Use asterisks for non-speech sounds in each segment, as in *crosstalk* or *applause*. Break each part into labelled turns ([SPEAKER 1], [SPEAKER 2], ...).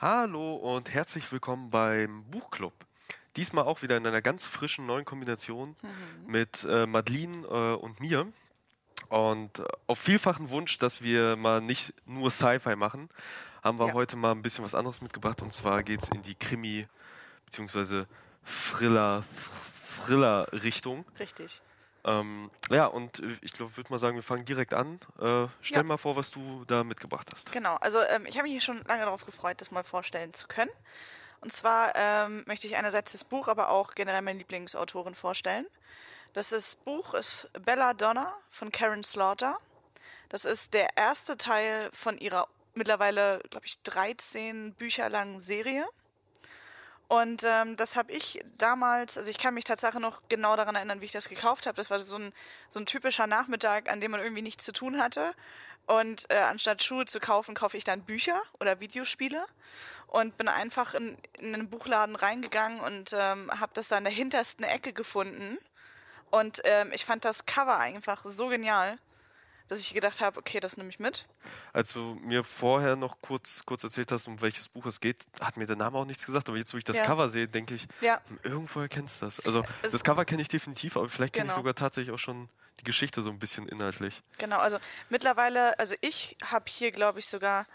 [SPEAKER 1] Hallo und herzlich willkommen beim Buchclub. Diesmal auch wieder in einer ganz frischen neuen Kombination mhm. mit äh, Madeline äh, und mir. Und äh, auf vielfachen Wunsch, dass wir mal nicht nur Sci-Fi machen, haben wir ja. heute mal ein bisschen was anderes mitgebracht. Und zwar geht es in die Krimi- bzw. Thriller-Richtung.
[SPEAKER 2] Richtig.
[SPEAKER 1] Ähm, ja, und ich glaube, würde mal sagen, wir fangen direkt an. Äh, stell ja. mal vor, was du da mitgebracht hast.
[SPEAKER 2] Genau, also ähm, ich habe mich schon lange darauf gefreut, das mal vorstellen zu können. Und zwar ähm, möchte ich einerseits das Buch, aber auch generell meine Lieblingsautorin vorstellen. Das ist, Buch ist Bella Donna von Karen Slaughter. Das ist der erste Teil von ihrer mittlerweile, glaube ich, 13 Bücher langen Serie. Und ähm, das habe ich damals, also ich kann mich tatsächlich noch genau daran erinnern, wie ich das gekauft habe. Das war so ein, so ein typischer Nachmittag, an dem man irgendwie nichts zu tun hatte. Und äh, anstatt Schuhe zu kaufen, kaufe ich dann Bücher oder Videospiele und bin einfach in, in einen Buchladen reingegangen und ähm, habe das da in der hintersten Ecke gefunden. Und ähm, ich fand das Cover einfach so genial dass ich gedacht habe, okay, das nehme ich mit.
[SPEAKER 1] Als du mir vorher noch kurz, kurz erzählt hast, um welches Buch es geht, hat mir der Name auch nichts gesagt. Aber jetzt, wo ich das ja. Cover sehe, denke ich, ja. Irgendwo erkennst du das. Also es das Cover kenne ich definitiv, aber vielleicht kenne genau. ich sogar tatsächlich auch schon die Geschichte so ein bisschen inhaltlich.
[SPEAKER 2] Genau, also mittlerweile, also ich habe hier, glaube ich, sogar,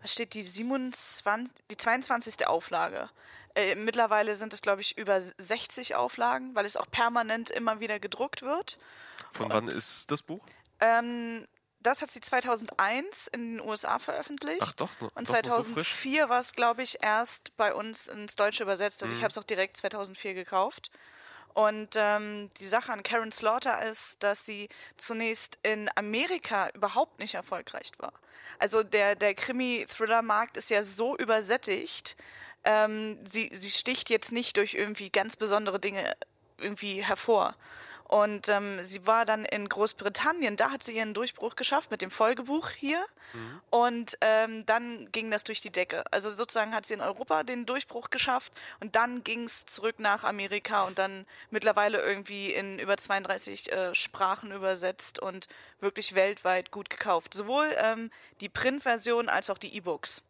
[SPEAKER 2] was steht, die 27, die 22. Auflage. Äh, mittlerweile sind es, glaube ich, über 60 Auflagen, weil es auch permanent immer wieder gedruckt wird.
[SPEAKER 1] Von Und wann ist das Buch?
[SPEAKER 2] Ähm, das hat sie 2001 in den USA veröffentlicht.
[SPEAKER 1] Ach doch,
[SPEAKER 2] noch, Und 2004 so war es, glaube ich, erst bei uns ins Deutsche übersetzt. Also mhm. ich habe es auch direkt 2004 gekauft. Und ähm, die Sache an Karen Slaughter ist, dass sie zunächst in Amerika überhaupt nicht erfolgreich war. Also der, der Krimi-Thriller-Markt ist ja so übersättigt. Ähm, sie, sie sticht jetzt nicht durch irgendwie ganz besondere Dinge irgendwie hervor. Und ähm, sie war dann in Großbritannien, da hat sie ihren Durchbruch geschafft mit dem Folgebuch hier. Mhm. Und ähm, dann ging das durch die Decke. Also sozusagen hat sie in Europa den Durchbruch geschafft und dann ging es zurück nach Amerika und dann mittlerweile irgendwie in über 32 äh, Sprachen übersetzt und wirklich weltweit gut gekauft. Sowohl ähm, die Printversion als auch die E-Books.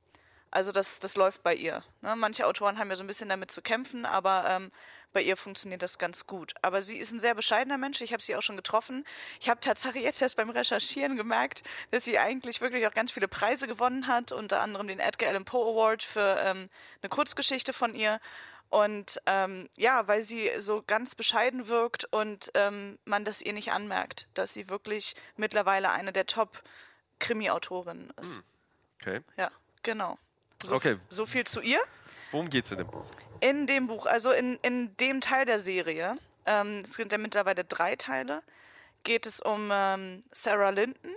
[SPEAKER 2] Also das, das läuft bei ihr. Ne? Manche Autoren haben ja so ein bisschen damit zu kämpfen, aber ähm, bei ihr funktioniert das ganz gut. Aber sie ist ein sehr bescheidener Mensch. Ich habe sie auch schon getroffen. Ich habe tatsächlich jetzt erst beim Recherchieren gemerkt, dass sie eigentlich wirklich auch ganz viele Preise gewonnen hat, unter anderem den Edgar Allan Poe Award für ähm, eine Kurzgeschichte von ihr. Und ähm, ja, weil sie so ganz bescheiden wirkt und ähm, man das ihr nicht anmerkt, dass sie wirklich mittlerweile eine der Top-Krimi-Autorinnen ist. Hm.
[SPEAKER 1] Okay.
[SPEAKER 2] Ja, genau.
[SPEAKER 1] So, okay.
[SPEAKER 2] So viel zu ihr.
[SPEAKER 1] Worum geht es in dem Buch?
[SPEAKER 2] In dem Buch, also in, in dem Teil der Serie, ähm, es sind ja mittlerweile drei Teile, geht es um ähm, Sarah Linton,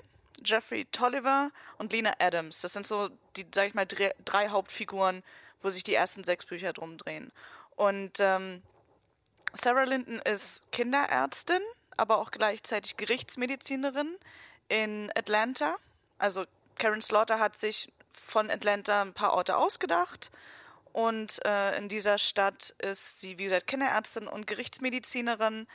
[SPEAKER 2] Jeffrey Tolliver und Lena Adams. Das sind so die, sag ich mal, drei, drei Hauptfiguren, wo sich die ersten sechs Bücher drum drehen. Und ähm, Sarah Linton ist Kinderärztin, aber auch gleichzeitig Gerichtsmedizinerin in Atlanta. Also Karen Slaughter hat sich von Atlanta ein paar Orte ausgedacht. Und äh, in dieser Stadt ist sie, wie gesagt, Kinderärztin und Gerichtsmedizinerin.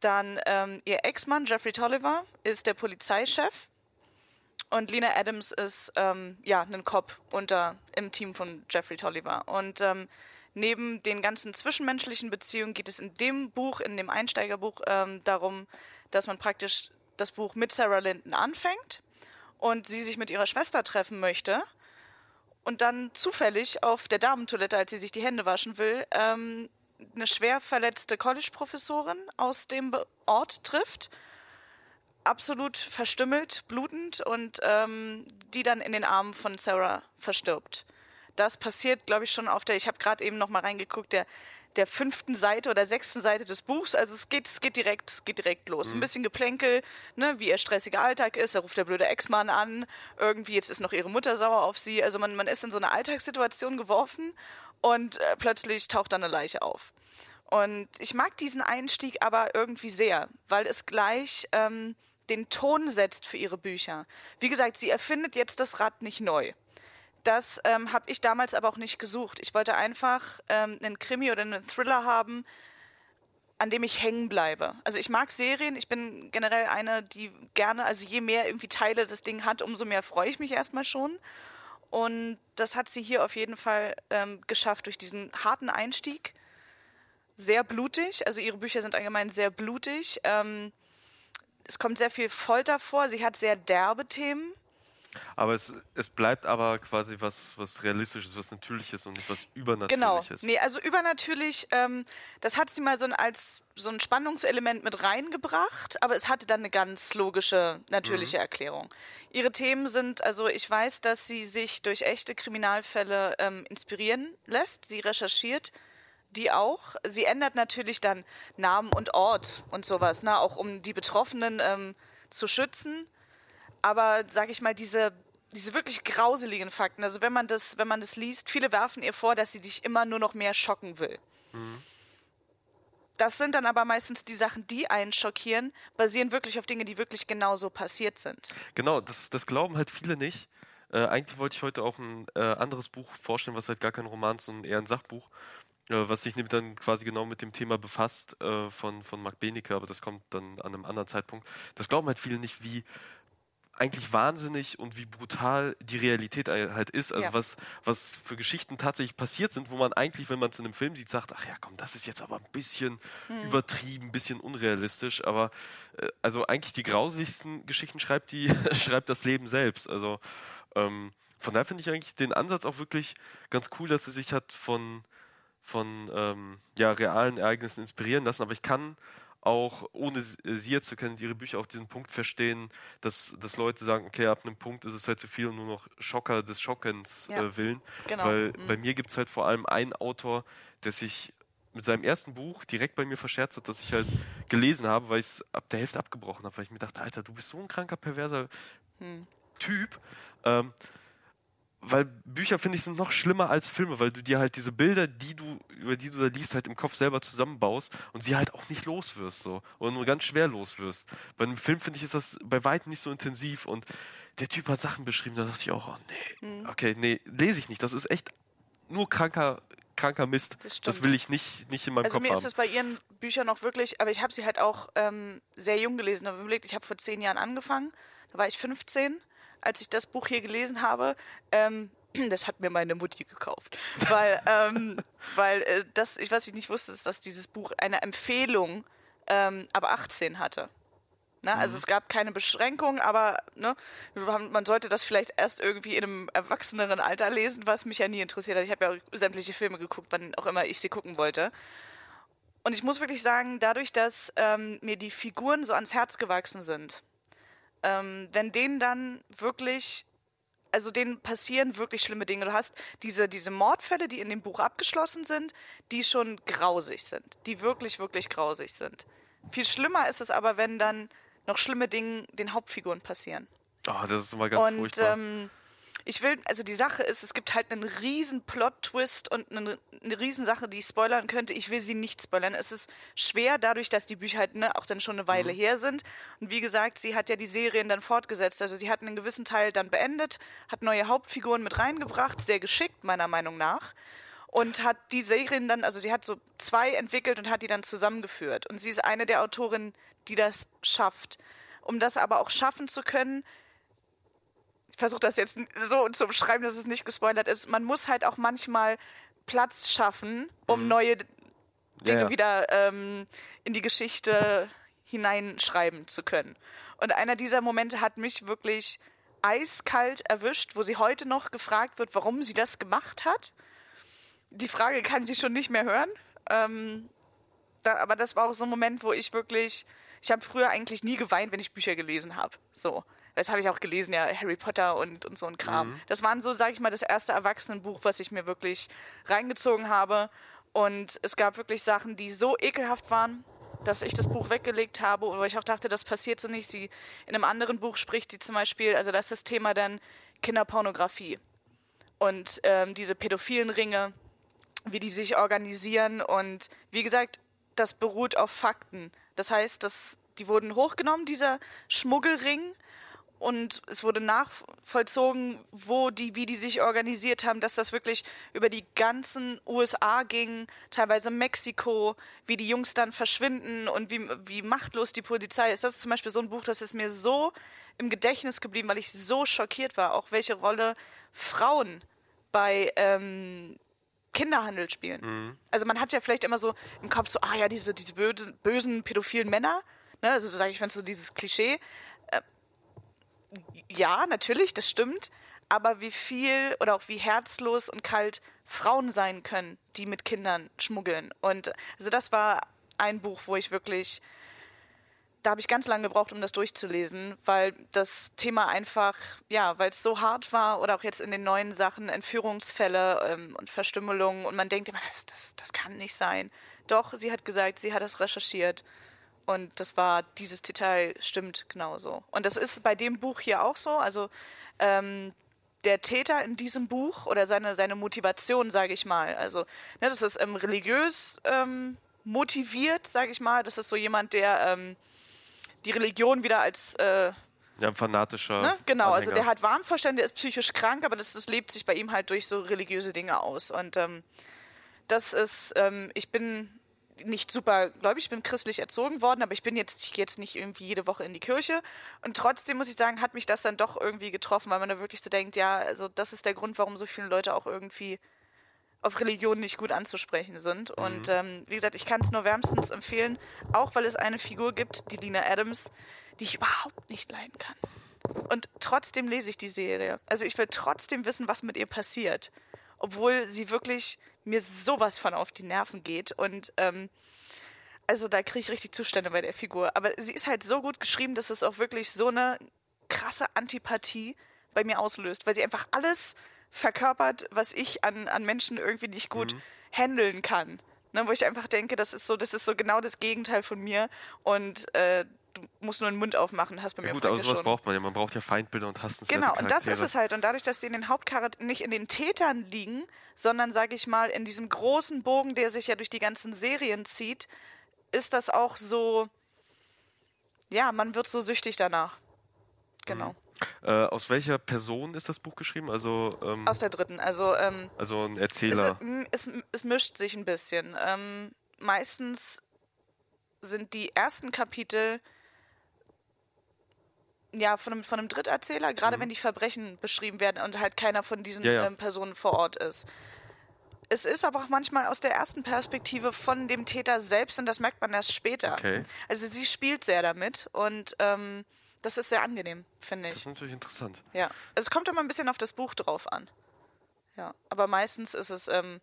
[SPEAKER 2] Dann ähm, ihr Ex-Mann, Jeffrey Tolliver, ist der Polizeichef. Und Lena Adams ist ähm, ja ein Cop unter im Team von Jeffrey Tolliver. Und ähm, neben den ganzen zwischenmenschlichen Beziehungen geht es in dem Buch, in dem Einsteigerbuch, ähm, darum, dass man praktisch das Buch mit Sarah Linden anfängt und sie sich mit ihrer Schwester treffen möchte und dann zufällig auf der Damentoilette, als sie sich die Hände waschen will, ähm, eine schwer verletzte College-Professorin aus dem Ort trifft, absolut verstümmelt, blutend und ähm, die dann in den Armen von Sarah verstirbt. Das passiert, glaube ich, schon auf der, ich habe gerade eben noch mal reingeguckt, der der fünften Seite oder sechsten Seite des Buchs. Also es geht, es geht direkt, es geht direkt los. Mhm. Ein bisschen Geplänkel, ne, wie ihr stressiger Alltag ist. Da ruft der blöde Ex-Mann an. Irgendwie jetzt ist noch ihre Mutter sauer auf sie. Also man, man ist in so eine Alltagssituation geworfen und äh, plötzlich taucht dann eine Leiche auf. Und ich mag diesen Einstieg aber irgendwie sehr, weil es gleich ähm, den Ton setzt für ihre Bücher. Wie gesagt, sie erfindet jetzt das Rad nicht neu. Das ähm, habe ich damals aber auch nicht gesucht. Ich wollte einfach ähm, einen Krimi oder einen Thriller haben, an dem ich hängen bleibe. Also ich mag Serien, ich bin generell eine, die gerne, also je mehr irgendwie Teile das Ding hat, umso mehr freue ich mich erstmal schon. Und das hat sie hier auf jeden Fall ähm, geschafft durch diesen harten Einstieg. Sehr blutig, also ihre Bücher sind allgemein sehr blutig. Ähm, es kommt sehr viel Folter vor. Sie hat sehr derbe Themen.
[SPEAKER 1] Aber es, es bleibt aber quasi was, was Realistisches, was Natürliches und nicht was
[SPEAKER 2] Genau.
[SPEAKER 1] Übernatürliches.
[SPEAKER 2] Nee, also übernatürlich, ähm, das hat sie mal so ein, als so ein Spannungselement mit reingebracht, aber es hatte dann eine ganz logische, natürliche Erklärung. Ihre Themen sind, also ich weiß, dass sie sich durch echte Kriminalfälle ähm, inspirieren lässt. Sie recherchiert die auch. Sie ändert natürlich dann Namen und Ort und sowas, ne? auch um die Betroffenen ähm, zu schützen. Aber sage ich mal, diese, diese wirklich grauseligen Fakten, also wenn man, das, wenn man das liest, viele werfen ihr vor, dass sie dich immer nur noch mehr schocken will. Das sind dann aber meistens die Sachen, die einen schockieren, basieren wirklich auf Dinge, die wirklich genauso passiert sind.
[SPEAKER 1] Genau, das, das glauben halt viele nicht. Äh, eigentlich wollte ich heute auch ein äh, anderes Buch vorstellen, was halt gar kein Roman ist, sondern eher ein Sachbuch, äh, was sich nämlich dann quasi genau mit dem Thema befasst äh, von, von Marc Benecke, aber das kommt dann an einem anderen Zeitpunkt. Das glauben halt viele nicht, wie eigentlich wahnsinnig und wie brutal die Realität halt ist. Also
[SPEAKER 2] Ja.
[SPEAKER 1] was, was für Geschichten tatsächlich passiert sind, wo man eigentlich, wenn man es in einem Film sieht, sagt, ach ja, komm, das ist jetzt aber ein bisschen übertrieben, ein bisschen unrealistisch. Aber äh, also eigentlich die grausigsten Geschichten schreibt die, *laughs* schreibt das Leben selbst. Also ähm, von daher finde ich eigentlich den Ansatz auch wirklich ganz cool, dass sie sich hat von, von ähm, ja, realen Ereignissen inspirieren lassen. Aber ich kann auch, ohne sie sie jetzt zu kennen, ihre Bücher auch diesen Punkt verstehen, dass, dass Leute sagen, okay, ab einem Punkt ist es halt zu viel und nur noch Schocker des Schockens
[SPEAKER 2] Ja.
[SPEAKER 1] äh, willen.
[SPEAKER 2] Genau.
[SPEAKER 1] Weil
[SPEAKER 2] Mhm.
[SPEAKER 1] bei mir gibt es halt vor allem einen Autor, der sich mit seinem ersten Buch direkt bei mir verscherzt hat, das ich halt gelesen habe, weil ich es ab der Hälfte abgebrochen habe, weil ich mir dachte, Alter, du bist so ein kranker, perverser
[SPEAKER 2] Hm.
[SPEAKER 1] Typ. Ähm, weil Bücher, finde ich, sind noch schlimmer als Filme, weil du dir halt diese Bilder, die du, über die du da liest, halt im Kopf selber zusammenbaust und sie halt auch nicht los wirst, so. Oder nur ganz schwer los wirst. Bei einem Film, finde ich, ist das bei weitem nicht so intensiv und der Typ hat Sachen beschrieben, da dachte ich auch, oh nee,
[SPEAKER 2] Hm.
[SPEAKER 1] okay, nee, lese ich nicht. Das ist echt nur kranker, kranker Mist.
[SPEAKER 2] Das
[SPEAKER 1] Das, will ich nicht, nicht in meinem
[SPEAKER 2] Also
[SPEAKER 1] Kopf
[SPEAKER 2] mir
[SPEAKER 1] haben.
[SPEAKER 2] ist es bei ihren Büchern noch wirklich, aber ich habe sie halt auch ähm, sehr jung gelesen. Ich habe überlegt, ich habe vor zehn Jahren angefangen, da war ich 15, als ich das Buch hier gelesen habe. Ähm, *clears throat* das hat mir meine Mutti gekauft, weil, ähm, *laughs* weil äh, das, ich was ich nicht wusste, ist, dass dieses Buch eine Empfehlung ähm, ab 18 hatte. Ne? Also es gab keine Beschränkung, aber ne, man sollte das vielleicht erst irgendwie in einem erwachseneren Alter lesen, was mich ja nie interessiert hat. Ich habe ja auch sämtliche Filme geguckt, wann auch immer ich sie gucken wollte. Und ich muss wirklich sagen, dadurch, dass ähm, mir die Figuren so ans Herz gewachsen sind, ähm, wenn denen dann wirklich, also denen passieren wirklich schlimme Dinge. Du hast diese, diese Mordfälle, die in dem Buch abgeschlossen sind, die schon grausig sind, die wirklich, wirklich grausig sind. Viel schlimmer ist es aber, wenn dann noch schlimme Dinge den Hauptfiguren passieren.
[SPEAKER 1] oh, das ist immer ganz
[SPEAKER 2] Und
[SPEAKER 1] furchtbar.
[SPEAKER 2] ähm, ich will, also die Sache ist, es gibt halt einen riesen Plot-Twist und eine, eine riesen Sache, die ich spoilern könnte. Ich will sie nicht spoilern. Es ist schwer, dadurch, dass die Bücher halt ne, auch dann schon eine Weile her sind. Und wie gesagt, sie hat ja die Serien dann fortgesetzt. Also sie hat einen gewissen Teil dann beendet, hat neue Hauptfiguren mit reingebracht, sehr geschickt meiner Meinung nach. Und hat die Serien dann, also sie hat so zwei entwickelt und hat die dann zusammengeführt. Und sie ist eine der Autorinnen, die das schafft. Um das aber auch schaffen zu können, versuche das jetzt so zu beschreiben, dass es nicht gespoilert ist. Man muss halt auch manchmal Platz schaffen, um neue D- Dinge
[SPEAKER 1] Ja, ja.
[SPEAKER 2] wieder ähm, in die Geschichte hineinschreiben zu können. Und einer dieser Momente hat mich wirklich eiskalt erwischt, wo sie heute noch gefragt wird, warum sie das gemacht hat. Die Frage kann sie schon nicht mehr hören. Ähm, da, aber das war auch so ein Moment, wo ich wirklich, ich habe früher eigentlich nie geweint, wenn ich Bücher gelesen habe. So. Das habe ich auch gelesen, ja, Harry Potter und, und so ein Kram. Das waren so, sage ich mal, das erste Erwachsenenbuch, was ich mir wirklich reingezogen habe. Und es gab wirklich Sachen, die so ekelhaft waren, dass ich das Buch weggelegt habe, wo ich auch dachte, das passiert so nicht. Sie in einem anderen Buch spricht sie zum Beispiel, also das ist das Thema dann Kinderpornografie und ähm, diese pädophilen Ringe, wie die sich organisieren und wie gesagt, das beruht auf Fakten. Das heißt, dass die wurden hochgenommen, dieser Schmuggelring, und es wurde nachvollzogen, wo die, wie die sich organisiert haben, dass das wirklich über die ganzen USA ging, teilweise Mexiko, wie die Jungs dann verschwinden und wie, wie machtlos die Polizei ist. Das ist zum Beispiel so ein Buch, das ist mir so im Gedächtnis geblieben, weil ich so schockiert war, auch welche Rolle Frauen bei ähm, Kinderhandel spielen. Mhm. Also man hat ja vielleicht immer so im Kopf so, ah ja, diese, diese bösen, bösen pädophilen Männer, ne? also sage ich, wenn so dieses Klischee, ja, natürlich, das stimmt. Aber wie viel oder auch wie herzlos und kalt Frauen sein können, die mit Kindern schmuggeln. Und also das war ein Buch, wo ich wirklich, da habe ich ganz lange gebraucht, um das durchzulesen, weil das Thema einfach, ja, weil es so hart war oder auch jetzt in den neuen Sachen Entführungsfälle ähm, und Verstümmelungen und man denkt immer, das, das, das kann nicht sein. Doch, sie hat gesagt, sie hat das recherchiert und das war, dieses Detail stimmt genauso. Und das ist bei dem Buch hier auch so. Also ähm, der Täter in diesem Buch oder seine, seine Motivation, sage ich mal. Also, ne, das ist ähm, religiös ähm, motiviert, sage ich mal. Das ist so jemand, der ähm, die Religion wieder als äh,
[SPEAKER 1] ja, ein fanatischer.
[SPEAKER 2] Ne? Genau, Anhänger. also der hat Wahnvorstände, der ist psychisch krank, aber das, das lebt sich bei ihm halt durch so religiöse Dinge aus. Und ähm, das ist, ähm, ich bin nicht super gläubig, ich bin christlich erzogen worden, aber ich bin jetzt, ich gehe jetzt nicht irgendwie jede Woche in die Kirche. Und trotzdem muss ich sagen, hat mich das dann doch irgendwie getroffen, weil man da wirklich so denkt, ja, also das ist der Grund, warum so viele Leute auch irgendwie auf Religion nicht gut anzusprechen sind. Mhm. Und ähm, wie gesagt, ich kann es nur wärmstens empfehlen, auch weil es eine Figur gibt, die Lina Adams, die ich überhaupt nicht leiden kann. Und trotzdem lese ich die Serie. Also ich will trotzdem wissen, was mit ihr passiert. Obwohl sie wirklich mir sowas von auf die Nerven geht. Und ähm, also da kriege ich richtig Zustände bei der Figur. Aber sie ist halt so gut geschrieben, dass es auch wirklich so eine krasse Antipathie bei mir auslöst, weil sie einfach alles verkörpert, was ich an, an Menschen irgendwie nicht gut mhm. handeln kann. Ne, wo ich einfach denke, das ist so, das ist so genau das Gegenteil von mir. Und äh, du musst nur den Mund aufmachen, hast bei
[SPEAKER 1] ja,
[SPEAKER 2] mir
[SPEAKER 1] Gut, aber sowas schon. braucht man ja. Man braucht ja Feindbilder und hassenswerte
[SPEAKER 2] Genau, und das ist es halt. Und dadurch, dass die in den Hauptcharakteren nicht in den Tätern liegen, sondern, sage ich mal, in diesem großen Bogen, der sich ja durch die ganzen Serien zieht, ist das auch so, ja, man wird so süchtig danach. Genau. Mhm.
[SPEAKER 1] Äh, aus welcher Person ist das Buch geschrieben? Also
[SPEAKER 2] ähm, aus der dritten. Also ähm,
[SPEAKER 1] also ein Erzähler.
[SPEAKER 2] Es, es, es mischt sich ein bisschen. Ähm, meistens sind die ersten Kapitel ja, von einem, von einem Dritterzähler, gerade mhm. wenn die Verbrechen beschrieben werden und halt keiner von diesen ja, ja. Ähm, Personen vor Ort ist. Es ist aber auch manchmal aus der ersten Perspektive von dem Täter selbst und das merkt man erst später. Okay. Also sie spielt sehr damit und ähm, das ist sehr angenehm, finde ich.
[SPEAKER 1] Das ist natürlich interessant.
[SPEAKER 2] Ja, es kommt immer ein bisschen auf das Buch drauf an. Ja, aber meistens ist es ähm,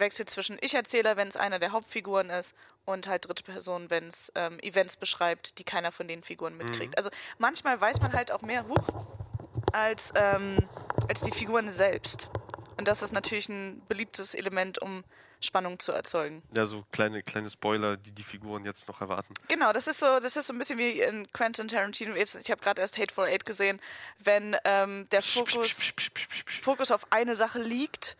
[SPEAKER 2] wechselt zwischen Ich-Erzähler, wenn es einer der Hauptfiguren ist, und halt dritte Person, wenn es ähm, Events beschreibt, die keiner von den Figuren mitkriegt. Mhm. Also manchmal weiß man halt auch mehr huch, als, ähm, als die Figuren selbst. Und das ist natürlich ein beliebtes Element, um Spannung zu erzeugen.
[SPEAKER 1] Ja, so kleine, kleine Spoiler, die die Figuren jetzt noch erwarten.
[SPEAKER 2] Genau, das ist so, das ist so ein bisschen wie in Quentin Tarantino. Jetzt, ich habe gerade erst Hateful Eight gesehen, wenn ähm, der Fokus, Fokus auf eine Sache liegt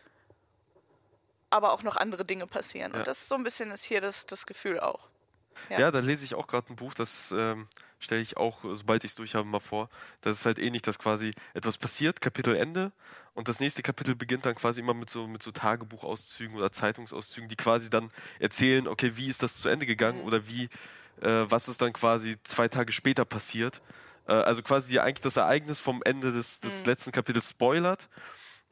[SPEAKER 2] aber auch noch andere Dinge passieren. Ja. Und das ist so ein bisschen ist hier das, das Gefühl auch.
[SPEAKER 1] Ja, ja da lese ich auch gerade ein Buch, das ähm, stelle ich auch, sobald ich es durch habe, mal vor. Das ist halt ähnlich, dass quasi etwas passiert, Kapitelende, und das nächste Kapitel beginnt dann quasi immer mit so, mit so Tagebuchauszügen oder Zeitungsauszügen, die quasi dann erzählen, okay, wie ist das zu Ende gegangen mhm. oder wie, äh, was ist dann quasi zwei Tage später passiert. Äh, also quasi die eigentlich das Ereignis vom Ende des, des mhm. letzten Kapitels spoilert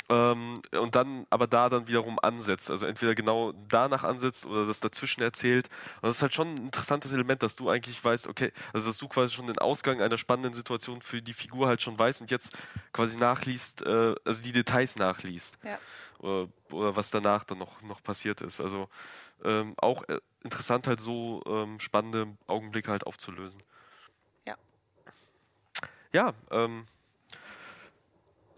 [SPEAKER 1] ähm, und dann aber da dann wiederum ansetzt. Also entweder genau danach ansetzt oder das dazwischen erzählt. Und das ist halt schon ein interessantes Element, dass du eigentlich weißt, okay, also dass du quasi schon den Ausgang einer spannenden Situation für die Figur halt schon weißt und jetzt quasi nachliest, äh, also die Details nachliest. Ja. Oder, oder, was danach dann noch, noch passiert ist. Also ähm, auch äh, interessant halt so ähm, spannende Augenblicke halt aufzulösen.
[SPEAKER 2] Ja.
[SPEAKER 1] Ja, ähm,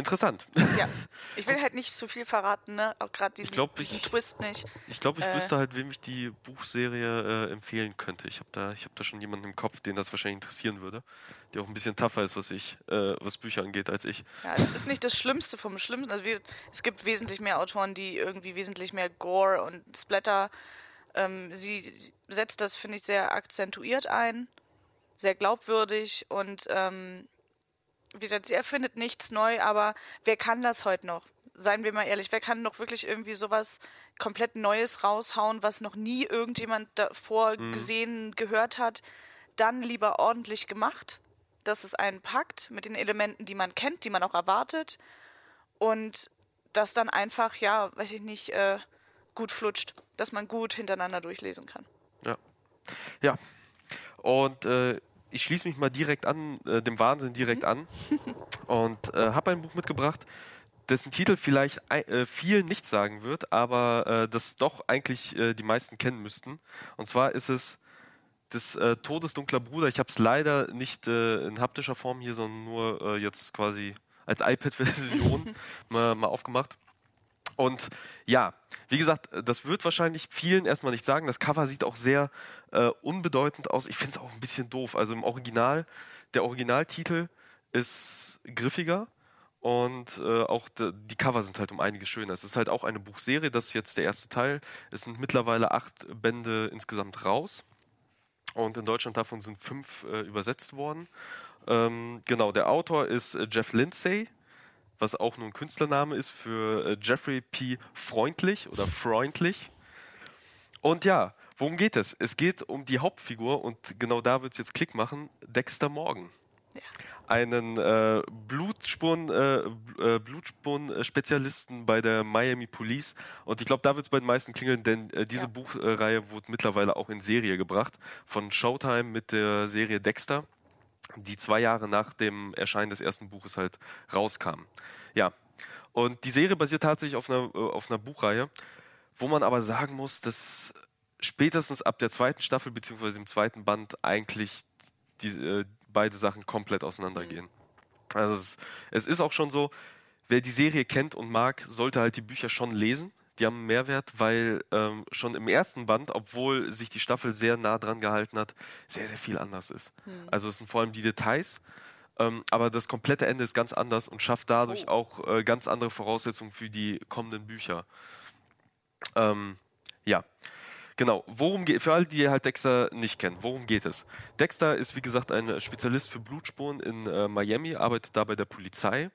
[SPEAKER 1] interessant.
[SPEAKER 2] Ja, ich will halt nicht zu viel verraten, ne? Auch gerade diesen, glaub, diesen ich, Twist nicht.
[SPEAKER 1] Ich glaube, ich äh, wüsste halt, wem ich die Buchserie äh, empfehlen könnte. Ich habe da, hab da schon jemanden im Kopf, den das wahrscheinlich interessieren würde, der auch ein bisschen tougher ist, was ich, äh, was Bücher angeht, als ich.
[SPEAKER 2] Ja, es ist nicht das Schlimmste vom Schlimmsten. Also wir, es gibt wesentlich mehr Autoren, die irgendwie wesentlich mehr Gore und Splatter. Ähm, sie setzt das, finde ich, sehr akzentuiert ein, sehr glaubwürdig und ähm, wie gesagt, sie erfindet nichts neu, aber wer kann das heute noch? Seien wir mal ehrlich, wer kann noch wirklich irgendwie sowas komplett Neues raushauen, was noch nie irgendjemand davor mhm. gesehen, gehört hat? Dann lieber ordentlich gemacht, dass es einen packt mit den Elementen, die man kennt, die man auch erwartet und das dann einfach, ja, weiß ich nicht, äh, gut flutscht, dass man gut hintereinander durchlesen kann.
[SPEAKER 1] Ja. Ja. Und äh, ich schließe mich mal direkt an, äh, dem Wahnsinn direkt an *laughs* und äh, habe ein Buch mitgebracht, dessen Titel vielleicht äh, vielen nichts sagen wird, aber äh, das doch eigentlich äh, die meisten kennen müssten. Und zwar ist es das äh, Todesdunkler Bruder. Ich habe es leider nicht in haptischer Form hier, sondern nur jetzt quasi als iPad-Version *laughs* mal, mal aufgemacht. Und ja, wie gesagt, das wird wahrscheinlich vielen erstmal nicht sagen. Das Cover sieht auch sehr äh, unbedeutend aus. Ich finde es auch ein bisschen doof. Also im Original, der Originaltitel ist griffiger und äh, auch de, die Cover sind halt um einiges schöner. Es ist halt auch eine Buchserie, das ist jetzt der erste Teil. Es sind mittlerweile acht Bände insgesamt raus. Und in Deutschland davon sind fünf äh, übersetzt worden. Ähm, genau, der Autor ist äh, Jeff Lindsay was auch nur ein Künstlername ist für äh, Jeffrey P. Freundlich oder Freundlich. Und ja, worum geht es? Es geht um die Hauptfigur und genau da wird es jetzt Klick machen, Dexter Morgan. Ja. Einen äh, Blutspuren, äh, äh, Blutspuren-Spezialisten bei der Miami Police. Und ich glaube, da wird es bei den meisten klingeln, denn äh, diese ja. Buchreihe wurde mittlerweile auch in Serie gebracht. Von Showtime mit der Serie Dexter die zwei Jahre nach dem Erscheinen des ersten Buches halt rauskam. Ja, und die Serie basiert tatsächlich auf einer, äh, auf einer Buchreihe, wo man aber sagen muss, dass spätestens ab der zweiten Staffel bzw. dem zweiten Band eigentlich die, äh, beide Sachen komplett auseinandergehen. Mhm. Also es, es ist auch schon so, wer die Serie kennt und mag, sollte halt die Bücher schon lesen die haben einen Mehrwert, weil ähm, schon im ersten Band, obwohl sich die Staffel sehr nah dran gehalten hat, sehr, sehr viel anders ist. Hm. Also es sind vor allem die Details, ähm, aber das komplette Ende ist ganz anders und schafft dadurch oh. auch äh, ganz andere Voraussetzungen für die kommenden Bücher. Ähm, ja. Genau, worum geht für alle, die halt Dexter nicht kennen, worum geht es? Dexter ist wie gesagt ein Spezialist für Blutspuren in äh, Miami, arbeitet da bei der Polizei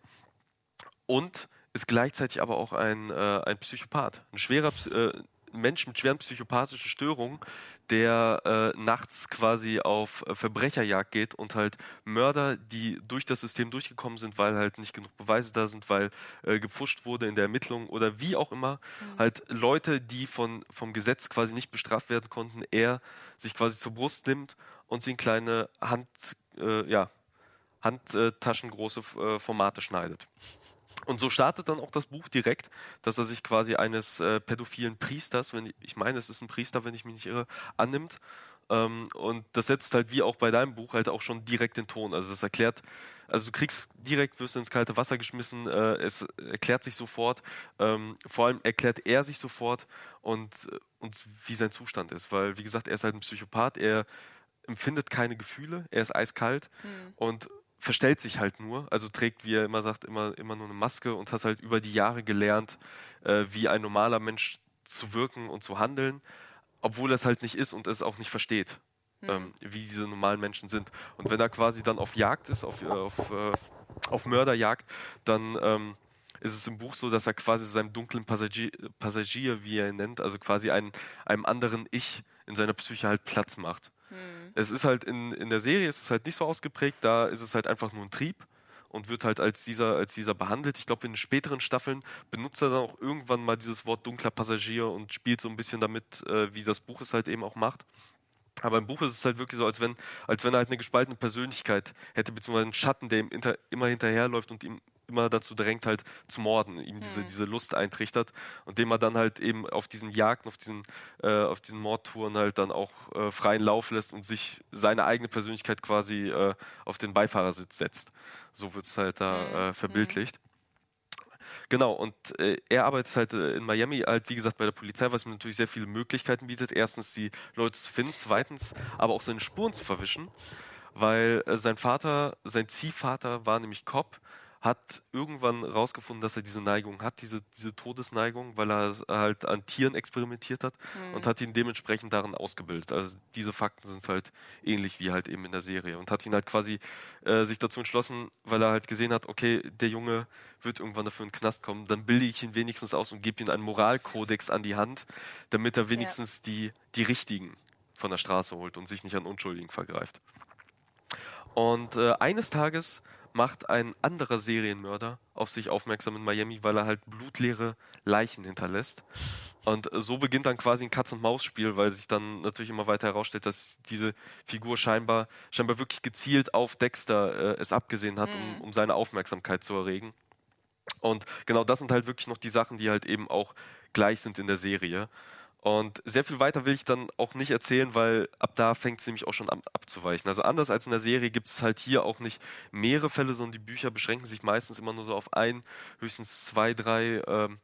[SPEAKER 1] und ist gleichzeitig aber auch ein, äh, ein Psychopath. Ein schwerer äh, Mensch mit schweren psychopathischen Störungen, der äh, nachts quasi auf äh, Verbrecherjagd geht und halt Mörder, die durch das System durchgekommen sind, weil halt nicht genug Beweise da sind, weil äh, gepfuscht wurde in der Ermittlung oder wie auch immer, mhm. halt Leute, die von, vom Gesetz quasi nicht bestraft werden konnten, er sich quasi zur Brust nimmt und sie in kleine Hand, äh, ja, Handtaschengroße äh, Formate schneidet. Und so startet dann auch das Buch direkt, dass er sich quasi eines äh, pädophilen Priesters, wenn ich, ich meine, es ist ein Priester, wenn ich mich nicht irre, annimmt. Ähm, und das setzt halt wie auch bei deinem Buch halt auch schon direkt den Ton. Also das erklärt, also du kriegst direkt, wirst du ins kalte Wasser geschmissen, äh, es erklärt sich sofort, ähm, vor allem erklärt er sich sofort und, und wie sein Zustand ist. Weil, wie gesagt, er ist halt ein Psychopath, er empfindet keine Gefühle, er ist eiskalt mhm. und verstellt sich halt nur, also trägt, wie er immer sagt, immer, immer nur eine Maske und hat halt über die Jahre gelernt, äh, wie ein normaler Mensch zu wirken und zu handeln, obwohl er es halt nicht ist und es auch nicht versteht, mhm. ähm, wie diese normalen Menschen sind. Und wenn er quasi dann auf Jagd ist, auf, äh, auf, äh, auf Mörderjagd, dann ähm, ist es im Buch so, dass er quasi seinem dunklen Passagier, Passagier wie er ihn nennt, also quasi einen, einem anderen Ich in seiner Psyche halt Platz macht. Hm. Es ist halt in, in der Serie ist es halt nicht so ausgeprägt, da ist es halt einfach nur ein Trieb und wird halt als dieser, als dieser behandelt. Ich glaube, in den späteren Staffeln benutzt er dann auch irgendwann mal dieses Wort dunkler Passagier und spielt so ein bisschen damit, äh, wie das Buch es halt eben auch macht. Aber im Buch ist es halt wirklich so, als wenn, als wenn er halt eine gespaltene Persönlichkeit hätte, beziehungsweise einen Schatten, der ihm inter, immer hinterherläuft und ihm immer dazu drängt, halt zu morden, ihm diese, mhm. diese Lust eintrichtert und dem er dann halt eben auf diesen Jagden, auf diesen, äh, auf diesen Mordtouren halt dann auch äh, freien Lauf lässt und sich seine eigene Persönlichkeit quasi äh, auf den Beifahrersitz setzt. So wird es halt da mhm. Äh, verbildlicht. Genau, und äh, er arbeitet halt äh, in Miami halt, wie gesagt, bei der Polizei, was ihm natürlich sehr viele Möglichkeiten bietet. Erstens, die Leute zu finden, zweitens, aber auch seine Spuren zu verwischen, weil äh, sein Vater, sein Ziehvater war nämlich Cop hat irgendwann rausgefunden, dass er diese Neigung hat, diese, diese Todesneigung, weil er halt an Tieren experimentiert hat mhm. und hat ihn dementsprechend darin ausgebildet. Also diese Fakten sind halt ähnlich wie halt eben in der Serie und hat ihn halt quasi äh, sich dazu entschlossen, weil er halt gesehen hat, okay, der Junge wird irgendwann dafür in den Knast kommen, dann bilde ich ihn wenigstens aus und gebe ihm einen Moralkodex an die Hand, damit er wenigstens ja. die, die Richtigen von der Straße holt und sich nicht an Unschuldigen vergreift. Und äh, eines Tages macht ein anderer Serienmörder auf sich aufmerksam in Miami, weil er halt blutleere Leichen hinterlässt. Und so beginnt dann quasi ein Katz-und-Maus-Spiel, weil sich dann natürlich immer weiter herausstellt, dass diese Figur scheinbar, scheinbar wirklich gezielt auf Dexter äh, es abgesehen hat, mhm. um, um seine Aufmerksamkeit zu erregen. Und genau das sind halt wirklich noch die Sachen, die halt eben auch gleich sind in der Serie. Und sehr viel weiter will ich dann auch nicht erzählen, weil ab da fängt es nämlich auch schon an abzuweichen. Also anders als in der Serie gibt es halt hier auch nicht mehrere Fälle, sondern die Bücher beschränken sich meistens immer nur so auf ein, höchstens zwei, drei ähm,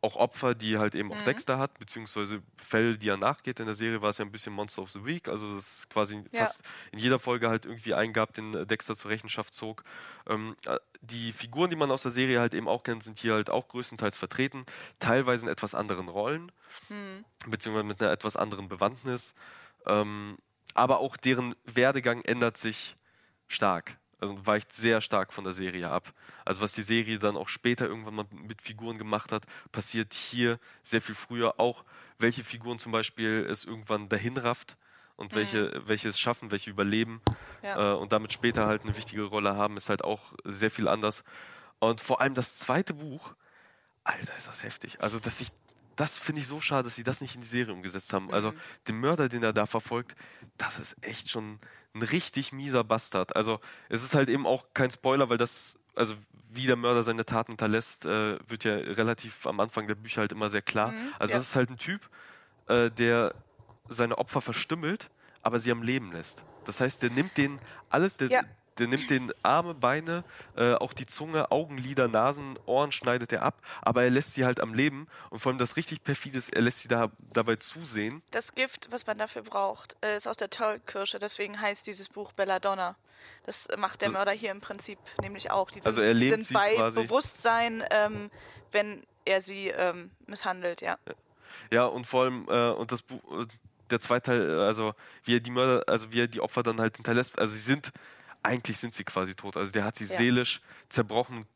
[SPEAKER 1] auch Opfer, die halt eben mhm. auch Dexter hat, beziehungsweise Fälle, die er nachgeht. In der Serie war es ja ein bisschen Monster of the Week, also das ist quasi ja. fast in jeder Folge halt irgendwie einen gab, den Dexter zur Rechenschaft zog. Ähm, äh, die Figuren, die man aus der Serie halt eben auch kennt, sind hier halt auch größtenteils vertreten, teilweise in etwas anderen Rollen, mhm. beziehungsweise mit einer etwas anderen Bewandtnis. Ähm, aber auch deren Werdegang ändert sich stark also weicht sehr stark von der Serie ab. Also was die Serie dann auch später irgendwann mal mit Figuren gemacht hat, passiert hier sehr viel früher. Auch welche Figuren zum Beispiel es irgendwann dahin rafft und mhm. welche, welche es schaffen, welche überleben ja. äh, und damit später halt eine wichtige Rolle haben, ist halt auch sehr viel anders. Und vor allem das zweite Buch, Alter, ist das heftig. Also, dass sich das finde ich so schade, dass sie das nicht in die Serie umgesetzt haben. Also mhm. den Mörder, den er da verfolgt, das ist echt schon ein richtig mieser Bastard. Also es ist halt eben auch kein Spoiler, weil das, also wie der Mörder seine Taten hinterlässt, äh, wird ja relativ am Anfang der Bücher halt immer sehr klar. Mhm, also ja. das ist halt ein Typ, äh, der seine Opfer verstümmelt, aber sie am Leben lässt. Das heißt, der nimmt denen alles, der, ja. Der nimmt den Arme, Beine, äh, auch die Zunge, Augenlider, Nasen, Ohren schneidet er ab, aber er lässt sie halt am Leben. Und vor allem das richtig perfide ist, er lässt sie da, dabei zusehen.
[SPEAKER 2] Das Gift, was man dafür braucht, äh, ist aus der Tollkirsche, deswegen heißt dieses Buch Belladonna. Das macht der Mörder hier im Prinzip nämlich auch. Die
[SPEAKER 1] also sind, also er lebt
[SPEAKER 2] sind bei quasi. Bewusstsein, ähm, wenn er sie ähm, misshandelt, ja.
[SPEAKER 1] Ja, und vor allem, äh, und das Buch, der zweite Teil, also wie er die Mörder, also wie er die Opfer dann halt hinterlässt, also sie sind eigentlich sind sie quasi tot. Also der hat sie ja. seelisch zerbrochen.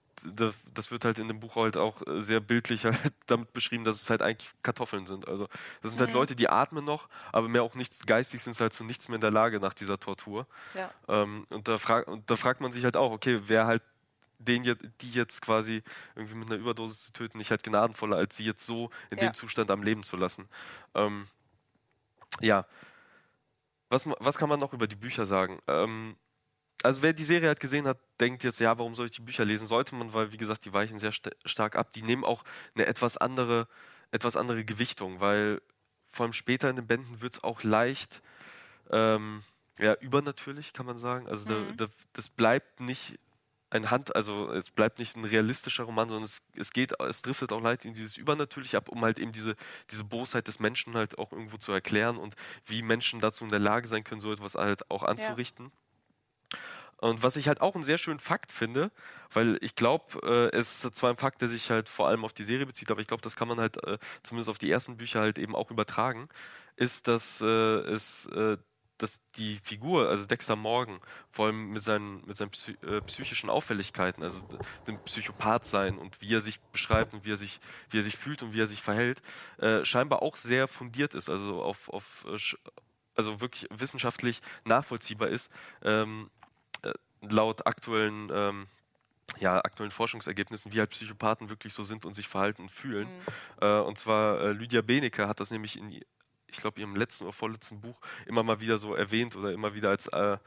[SPEAKER 1] Das wird halt in dem Buch halt auch äh, sehr bildlich halt *laughs* damit beschrieben, dass es halt eigentlich Kartoffeln sind. Also das sind halt mhm. Leute, die atmen noch, aber mehr auch nicht geistig sind sie halt zu nichts mehr in der Lage nach dieser Tortur. Ja. Ähm, und, da frag, und da fragt man sich halt auch, okay, wer halt den jetzt, die jetzt quasi irgendwie mit einer Überdosis zu töten, nicht halt gnadenvoller, als sie jetzt so in ja. dem Zustand am Leben zu lassen. Ähm, ja. Was, was kann man noch über die Bücher sagen? Ähm, also wer die Serie halt gesehen hat, denkt jetzt, ja, warum soll ich die Bücher lesen? Sollte man, weil wie gesagt, die weichen sehr st stark ab. Die nehmen auch eine etwas andere, etwas andere Gewichtung, weil vor allem später in den Bänden wird es auch leicht, ähm, ja, übernatürlich, kann man sagen. Also mhm. da, da, das bleibt nicht ein Hand, also es bleibt nicht ein realistischer Roman, sondern es, es geht, es driftet auch leicht in dieses Übernatürliche ab, um halt eben diese, diese Bosheit des Menschen halt auch irgendwo zu erklären und wie Menschen dazu in der Lage sein können, so etwas halt auch anzurichten. Ja. Und was ich halt auch einen sehr schönen Fakt finde, weil ich glaube, äh, es ist zwar ein Fakt, der sich halt vor allem auf die Serie bezieht, aber ich glaube, das kann man halt äh, zumindest auf die ersten Bücher halt eben auch übertragen, ist, dass äh, es äh, dass die Figur, also Dexter Morgan, vor allem mit seinen, mit seinen psy äh, psychischen Auffälligkeiten, also dem Psychopath sein und wie er sich beschreibt und wie er sich, wie er sich fühlt und wie er sich verhält, äh, scheinbar auch sehr fundiert ist, also auf, auf äh, also wirklich wissenschaftlich nachvollziehbar ist. Ähm, laut aktuellen ähm, ja, aktuellen Forschungsergebnissen, wie halt Psychopathen wirklich so sind und sich verhalten und fühlen. Mhm. Äh, und zwar äh, Lydia Benecke hat das nämlich in, ich glaube, ihrem letzten oder vorletzten Buch immer mal wieder so erwähnt oder immer wieder als äh,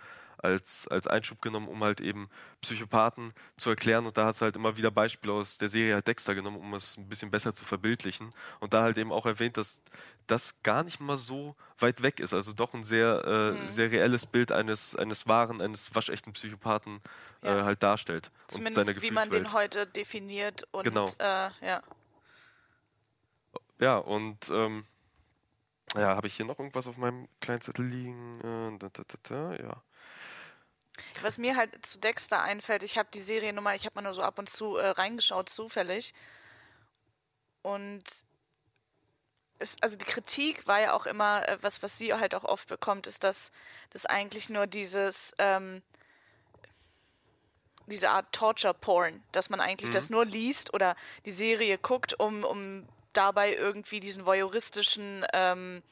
[SPEAKER 1] als, als Einschub genommen, um halt eben Psychopathen zu erklären. Und da hat es halt immer wieder Beispiele aus der Serie halt Dexter genommen, um es ein bisschen besser zu verbildlichen. Und da halt eben auch erwähnt, dass das gar nicht mal so weit weg ist. Also doch ein sehr, äh, mhm. sehr reelles Bild eines, eines wahren, eines waschechten Psychopathen äh, ja. äh, halt darstellt.
[SPEAKER 2] Zumindest und seine wie man den heute definiert und
[SPEAKER 1] genau.
[SPEAKER 2] Äh, ja.
[SPEAKER 1] Ja, und ähm, ja, habe ich hier noch irgendwas auf meinem kleinen Zettel liegen? Äh, da, da, da, ja.
[SPEAKER 2] Was mir halt zu Dexter einfällt, ich habe die Serie nur mal, ich habe mal nur so ab und zu äh, reingeschaut, zufällig. Und es, also die Kritik war ja auch immer, äh, was, was sie halt auch oft bekommt, ist, dass das eigentlich nur dieses, ähm, diese Art Torture-Porn, dass man eigentlich
[SPEAKER 1] Mhm.
[SPEAKER 2] das nur liest oder die Serie guckt, um, um dabei irgendwie diesen voyeuristischen ähm,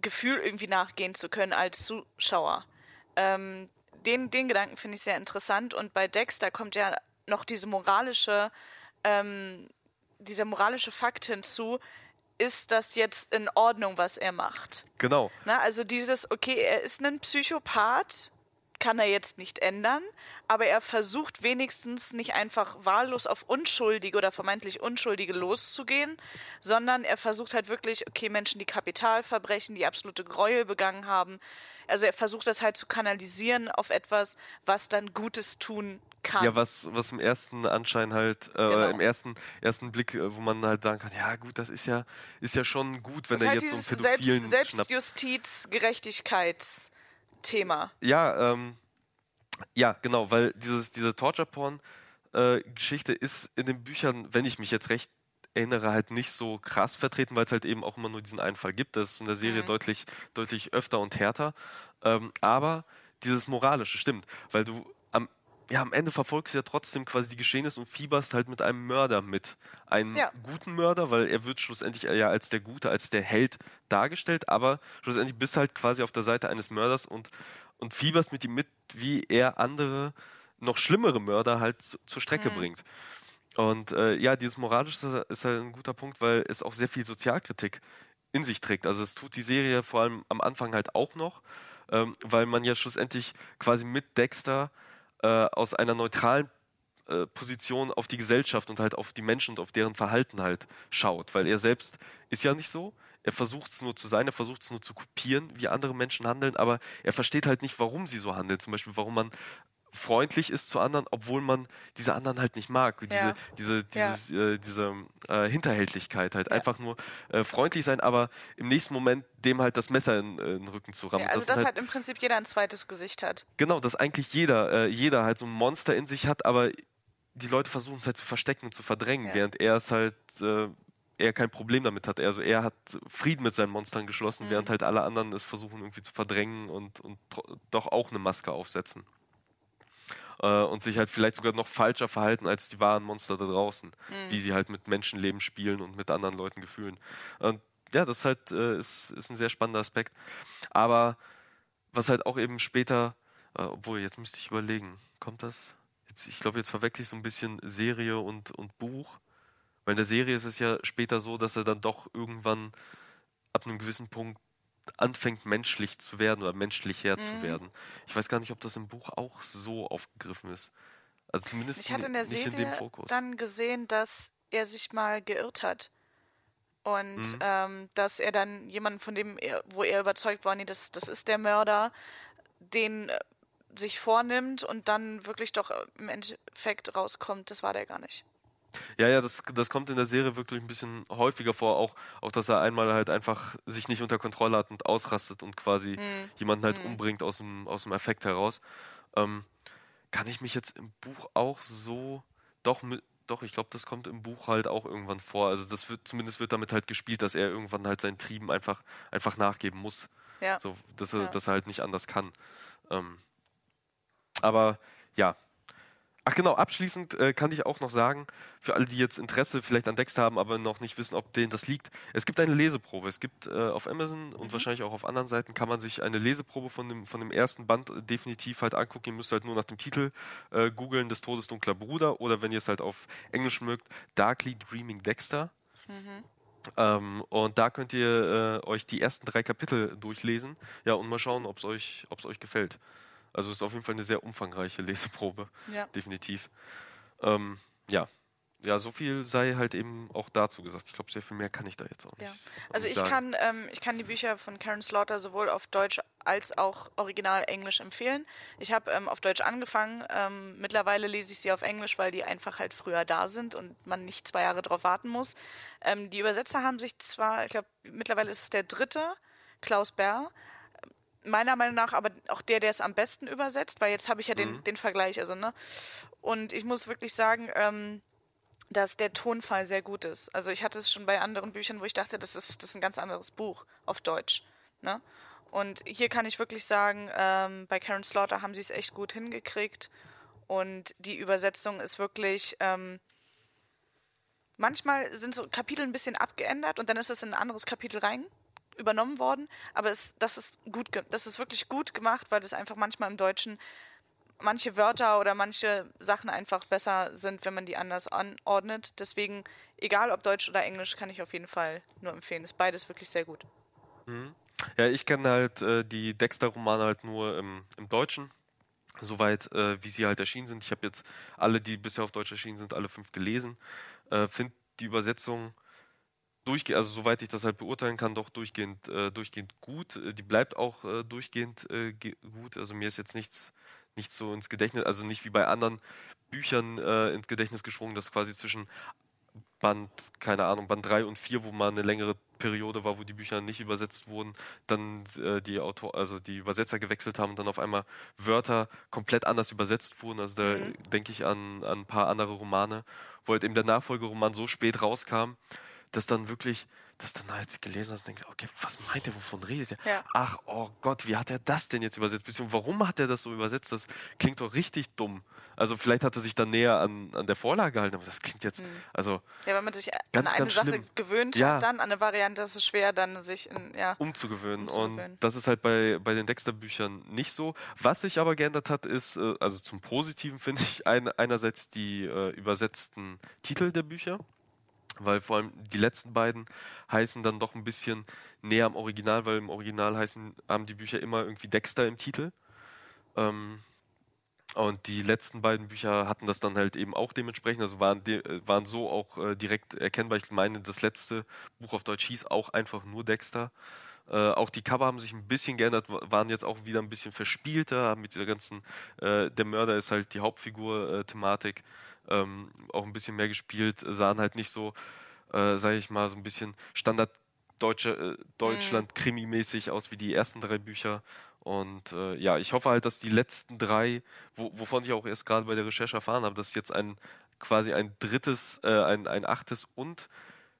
[SPEAKER 2] Gefühl irgendwie nachgehen zu können als Zuschauer. Ähm, den, den Gedanken finde ich sehr interessant und bei Dexter kommt ja noch diese moralische, ähm, dieser moralische Fakt hinzu, ist das jetzt in Ordnung, was er macht?
[SPEAKER 1] Genau.
[SPEAKER 2] Na, also dieses, okay, er ist ein Psychopath, kann er jetzt nicht ändern, aber er versucht wenigstens nicht einfach wahllos auf Unschuldige oder vermeintlich Unschuldige loszugehen, sondern er versucht halt wirklich, okay, Menschen, die Kapitalverbrechen, die absolute Gräuel begangen haben, also er versucht das halt zu kanalisieren auf etwas, was dann Gutes tun kann.
[SPEAKER 1] Ja, was, was im ersten Anschein halt, äh,
[SPEAKER 2] Genau.
[SPEAKER 1] im ersten, ersten Blick, äh, wo man halt sagen kann, ja gut, das ist ja, ist ja schon gut, wenn
[SPEAKER 2] das
[SPEAKER 1] er
[SPEAKER 2] halt
[SPEAKER 1] jetzt so einen Pädophilen
[SPEAKER 2] Selbst. Selbstjustiz, Gerechtigkeitsthema.
[SPEAKER 1] Ja, ähm, ja, genau, weil dieses, diese Torture-Porn-Geschichte ist in den Büchern, wenn ich mich jetzt recht erinnere, halt nicht so krass vertreten, weil es halt eben auch immer nur diesen einen Fall gibt. Das ist in der Serie
[SPEAKER 2] Mhm.
[SPEAKER 1] deutlich, deutlich öfter und härter. Ähm, aber dieses Moralische stimmt, weil du ja, am Ende verfolgst du ja trotzdem quasi die Geschehnisse und fieberst halt mit einem Mörder mit. Einen
[SPEAKER 2] Ja.
[SPEAKER 1] guten Mörder, weil er wird schlussendlich ja als der Gute, als der Held dargestellt, aber schlussendlich bist du halt quasi auf der Seite eines Mörders und, und fieberst mit ihm mit, wie er andere, noch schlimmere Mörder halt zu, zur Strecke bringt. Und äh, ja, dieses Moralische ist halt ein guter Punkt, weil es auch sehr viel Sozialkritik in sich trägt. Also es tut die Serie vor allem am Anfang halt auch noch, ähm, weil man ja schlussendlich quasi mit Dexter äh, aus einer neutralen äh, Position auf die Gesellschaft und halt auf die Menschen und auf deren Verhalten halt schaut. Weil er selbst ist ja nicht so. Er versucht es nur zu sein, er versucht es nur zu kopieren, wie andere Menschen handeln, aber er versteht halt nicht, warum sie so handeln. Zum Beispiel, warum man freundlich ist zu anderen, obwohl man diese anderen halt nicht mag. Diese,
[SPEAKER 2] Ja.
[SPEAKER 1] diese,
[SPEAKER 2] Ja.
[SPEAKER 1] dieses, äh, diese äh, Hinterhältigkeit halt. Einfach nur äh, freundlich sein, aber im nächsten Moment dem halt das Messer in, in den Rücken zu rammen.
[SPEAKER 2] Ja, also
[SPEAKER 1] sind
[SPEAKER 2] dass
[SPEAKER 1] halt,
[SPEAKER 2] halt im Prinzip jeder ein zweites Gesicht hat.
[SPEAKER 1] Genau, dass eigentlich jeder, äh, jeder halt so ein Monster in sich hat, aber die Leute versuchen es halt zu verstecken und zu verdrängen,
[SPEAKER 2] Ja.
[SPEAKER 1] während er es halt äh, er kein Problem damit hat. Also er hat Frieden mit seinen Monstern geschlossen,
[SPEAKER 2] Mhm.
[SPEAKER 1] während halt alle anderen es versuchen irgendwie zu verdrängen und, und doch auch eine Maske aufsetzen. Äh, und sich halt vielleicht sogar noch falscher verhalten als die wahren Monster da draußen,
[SPEAKER 2] Mhm.
[SPEAKER 1] wie sie halt mit Menschenleben spielen und mit anderen Leuten Gefühlen. Und ja, das ist halt äh, ist, ist ein sehr spannender Aspekt. Aber was halt auch eben später, äh, obwohl jetzt müsste ich überlegen, kommt das? Jetzt, ich glaube, jetzt verwechsel ich so ein bisschen Serie und, und Buch. Weil in der Serie ist es ja später so, dass er dann doch irgendwann ab einem gewissen Punkt anfängt, menschlich zu werden oder menschlicher zu
[SPEAKER 2] Mhm.
[SPEAKER 1] werden. Ich weiß gar nicht, ob das im Buch auch so aufgegriffen ist. Also zumindest
[SPEAKER 2] Ich hatte in der
[SPEAKER 1] nicht in dem
[SPEAKER 2] Serie
[SPEAKER 1] Fokus.
[SPEAKER 2] dann gesehen, dass er sich mal geirrt hat. Und
[SPEAKER 1] Mhm.
[SPEAKER 2] ähm, dass er dann jemanden, von dem er, wo er überzeugt war, nee, das, das ist der Mörder, den äh, sich vornimmt und dann wirklich doch äh, im Endeffekt rauskommt, das war der gar nicht.
[SPEAKER 1] Ja, ja, das, das kommt in der Serie wirklich ein bisschen häufiger vor, auch, auch dass er einmal halt einfach sich nicht unter Kontrolle hat und ausrastet und quasi
[SPEAKER 2] Hm.
[SPEAKER 1] jemanden halt
[SPEAKER 2] Mhm.
[SPEAKER 1] umbringt aus dem, aus dem Effekt heraus. Ähm, kann ich mich jetzt im Buch auch so. Doch, mit, doch, ich glaube, das kommt im Buch halt auch irgendwann vor. Also das wird, zumindest wird damit halt gespielt, dass er irgendwann halt seinen Trieben einfach, einfach nachgeben muss.
[SPEAKER 2] Ja.
[SPEAKER 1] So, dass er,
[SPEAKER 2] Ja.
[SPEAKER 1] dass er halt nicht anders kann. Ähm, aber ja. Ach genau, abschließend äh, kann ich auch noch sagen, für alle, die jetzt Interesse vielleicht an Dexter haben, aber noch nicht wissen, ob denen das liegt, es gibt eine Leseprobe. Es gibt äh, auf Amazon und wahrscheinlich auch auf anderen Seiten kann man sich eine Leseprobe von dem, von dem ersten Band äh, definitiv halt angucken. Ihr müsst halt nur nach dem Titel äh, googeln, des Todes dunkler Bruder oder wenn ihr es halt auf Englisch mögt, Darkly Dreaming Dexter. Ähm, und da könnt ihr äh, euch die ersten drei Kapitel durchlesen. Ja, und mal schauen, ob es euch, ob's euch gefällt. Also es ist auf jeden Fall eine sehr umfangreiche Leseprobe,
[SPEAKER 2] Ja.
[SPEAKER 1] definitiv. Ähm, ja. Ja, so viel sei halt eben auch dazu gesagt. Ich glaube, sehr viel mehr kann ich da jetzt auch nicht.
[SPEAKER 2] Ja.
[SPEAKER 1] auch
[SPEAKER 2] Also
[SPEAKER 1] nicht
[SPEAKER 2] ich
[SPEAKER 1] sagen.
[SPEAKER 2] kann, ähm, ich kann die Bücher von Karen Slaughter sowohl auf Deutsch als auch original Englisch empfehlen. Ich habe ähm, auf Deutsch angefangen. Ähm, mittlerweile lese ich sie auf Englisch, weil die einfach halt früher da sind und man nicht zwei Jahre drauf warten muss. Ähm, die Übersetzer haben sich zwar, ich glaube, mittlerweile ist es der dritte, Klaus Bär, meiner Meinung nach aber auch der, der es am besten übersetzt, weil jetzt habe ich ja den,
[SPEAKER 1] Mhm.
[SPEAKER 2] den Vergleich, also, ne? Und ich muss wirklich sagen, ähm, dass der Tonfall sehr gut ist. Also ich hatte es schon bei anderen Büchern, wo ich dachte, das ist, das ist ein ganz anderes Buch auf Deutsch. Ne? Und hier kann ich wirklich sagen, ähm, bei Karen Slaughter haben sie es echt gut hingekriegt. Und die Übersetzung ist wirklich. Ähm, manchmal sind so Kapitel ein bisschen abgeändert und dann ist es in ein anderes Kapitel rein übernommen worden. Aber es, das, ist gut, das ist wirklich gut gemacht, weil das einfach manchmal im Deutschen manche Wörter oder manche Sachen einfach besser sind, wenn man die anders anordnet. Deswegen, egal ob Deutsch oder Englisch, kann ich auf jeden Fall nur empfehlen. Ist beides wirklich sehr gut.
[SPEAKER 1] Ja, ich kenne halt äh, die Dexter-Romane halt nur im, im Deutschen, soweit äh, wie sie halt erschienen sind. Ich habe jetzt alle, die bisher auf Deutsch erschienen sind, alle fünf gelesen. Äh, Finde die Übersetzung durchgehend, also soweit ich das halt beurteilen kann, doch durchgehend, äh, durchgehend gut. Äh, Die bleibt auch äh, durchgehend äh, gut. Also mir ist jetzt nichts, nichts so ins Gedächtnis, also nicht wie bei anderen Büchern äh, ins Gedächtnis gesprungen, dass quasi zwischen Band, keine Ahnung, Band 3 und 4, wo mal eine längere Periode war, wo die Bücher nicht übersetzt wurden, dann äh, die Autor, also die Übersetzer gewechselt haben und dann auf einmal Wörter komplett anders übersetzt wurden. Also da
[SPEAKER 2] Mhm.
[SPEAKER 1] denke ich an, an ein paar andere Romane, wo halt eben der Nachfolgeroman so spät rauskam, dass dann wirklich, dass dann halt gelesen hast und denkst, okay, was meint er, wovon redet er?
[SPEAKER 2] Ja.
[SPEAKER 1] Ach, oh Gott, wie hat er das denn jetzt übersetzt? Beziehungsweise warum hat er das so übersetzt? Das klingt doch richtig dumm. Also vielleicht hat er sich dann näher an, an der Vorlage gehalten, aber das klingt jetzt, also
[SPEAKER 2] Ja, wenn man sich an
[SPEAKER 1] Ganz,
[SPEAKER 2] eine
[SPEAKER 1] ganz
[SPEAKER 2] Sache
[SPEAKER 1] schlimm.
[SPEAKER 2] gewöhnt
[SPEAKER 1] Ja.
[SPEAKER 2] hat, dann an eine Variante ist es schwer, dann sich in, ja.
[SPEAKER 1] umzugewöhnen.
[SPEAKER 2] Umzugewöhnen.
[SPEAKER 1] Und das ist halt bei, bei den Dexter-Büchern nicht so. Was sich aber geändert hat, ist, äh, also zum Positiven finde ich ein, einerseits die äh, übersetzten Titel der Bücher, weil vor allem die letzten beiden heißen dann doch ein bisschen näher am Original, weil im Original heißen, haben die Bücher immer irgendwie Dexter im Titel. Ähm, und die letzten beiden Bücher hatten das dann halt eben auch dementsprechend, also waren, de äh, waren so auch äh, direkt erkennbar. Ich meine, das letzte Buch auf Deutsch hieß auch einfach nur Dexter. Äh, auch die Cover haben sich ein bisschen geändert, wa- waren jetzt auch wieder ein bisschen verspielter, haben mit dieser ganzen, äh, der Mörder ist halt die Hauptfigur-Thematik, ähm, auch ein bisschen mehr gespielt, sahen halt nicht so, äh, sage ich mal, so ein bisschen Standard deutsche, äh, Deutschland-Krimi-mäßig aus wie die ersten drei Bücher. Und äh, ja, ich hoffe halt, dass die letzten drei, wo, wovon ich auch erst gerade bei der Recherche erfahren habe, dass jetzt ein quasi ein drittes, äh, ein, ein achtes und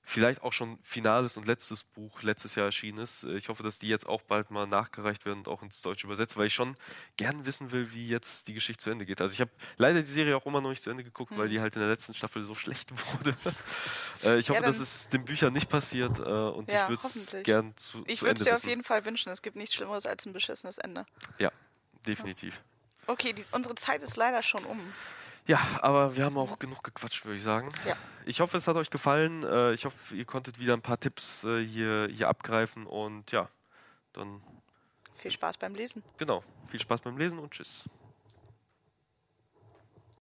[SPEAKER 1] vielleicht auch schon finales und letztes Buch letztes Jahr erschienen ist. Äh, Ich hoffe, dass die jetzt auch bald mal nachgereicht werden und auch ins Deutsche übersetzt, weil ich schon gern wissen will, wie jetzt die Geschichte zu Ende geht. Also ich habe leider die Serie auch immer noch nicht zu Ende geguckt, weil die halt in der letzten Staffel so schlecht *laughs* wurde. äh, ich hoffe,
[SPEAKER 2] dann-
[SPEAKER 1] dass es den Büchern nicht passiert äh, und
[SPEAKER 2] Ja,
[SPEAKER 1] ich würde es gern zu,
[SPEAKER 2] Ich würde es dir auf jeden Fall wünschen. Es gibt nichts Schlimmeres als ein beschissenes Ende.
[SPEAKER 1] Ja, definitiv.
[SPEAKER 2] Okay, die, unsere Zeit ist leider schon um.
[SPEAKER 1] Ja, aber wir haben auch genug gequatscht, würde ich sagen.
[SPEAKER 2] Ja.
[SPEAKER 1] Ich hoffe, es hat euch gefallen. Äh, Ich hoffe, ihr konntet wieder ein paar Tipps äh, hier, hier abgreifen und ja, dann
[SPEAKER 2] Viel Spaß beim Lesen.
[SPEAKER 1] genau. Viel Spaß beim Lesen und tschüss.